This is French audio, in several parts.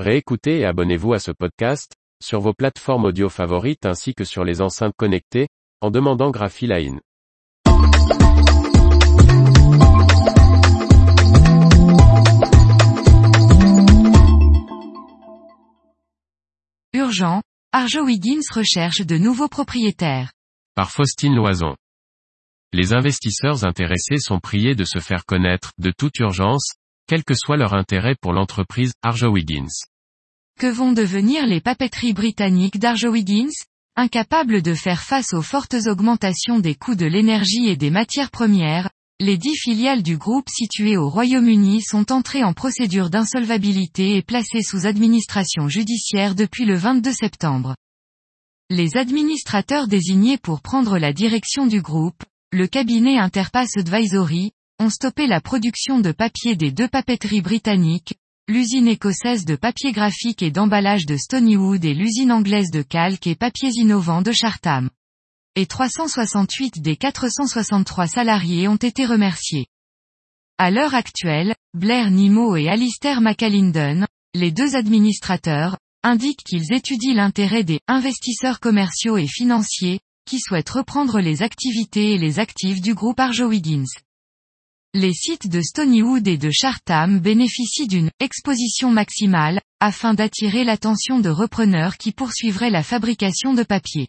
Réécoutez et abonnez-vous à ce podcast, sur vos plateformes audio favorites ainsi que sur les enceintes connectées, en demandant Graphiline. Urgent, Arjo Wiggins recherche de nouveaux propriétaires. Par Faustine Loison. Les investisseurs intéressés sont priés de se faire connaître, de toute urgence, quel que soit leur intérêt pour l'entreprise Arjo Wiggins. Que vont devenir les papeteries britanniques d'Arjo Wiggins? Incapables de faire face aux fortes augmentations des coûts de l'énergie et des matières premières, les dix filiales du groupe situées au Royaume-Uni sont entrées en procédure d'insolvabilité et placées sous administration judiciaire depuis le 22 septembre. Les administrateurs désignés pour prendre la direction du groupe, le cabinet Interpass Advisory, ont stoppé la production de papier des deux papeteries britanniques, l'usine écossaise de papier graphique et d'emballage de Stonywood et l'usine anglaise de calque et papiers innovants de Chartam et 368 des 463 salariés ont été remerciés. À l'heure actuelle, Blair Nimo et Alistair McAlinden, les deux administrateurs, indiquent qu'ils étudient l'intérêt des investisseurs commerciaux et financiers, qui souhaitent reprendre les activités et les actifs du groupe Arjo Wiggins. Les sites de Stonywood et de Chartham bénéficient d'une exposition maximale, afin d'attirer l'attention de repreneurs qui poursuivraient la fabrication de papier.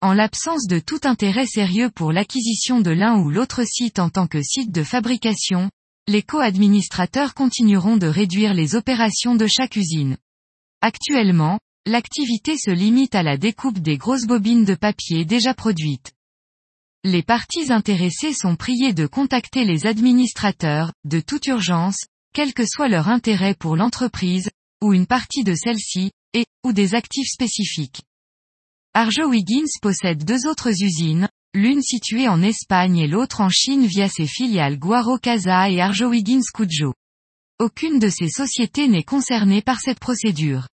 En l'absence de tout intérêt sérieux pour l'acquisition de l'un ou l'autre site en tant que site de fabrication, les co-administrateurs continueront de réduire les opérations de chaque usine. Actuellement, l'activité se limite à la découpe des grosses bobines de papier déjà produites. Les parties intéressées sont priées de contacter les administrateurs, de toute urgence, quel que soit leur intérêt pour l'entreprise, ou une partie de celle-ci, et, ou des actifs spécifiques. Arjo Wiggins possède deux autres usines, l'une située en Espagne et l'autre en Chine via ses filiales Guaro Casa et Arjo Wiggins Cujo. Aucune de ces sociétés n'est concernée par cette procédure.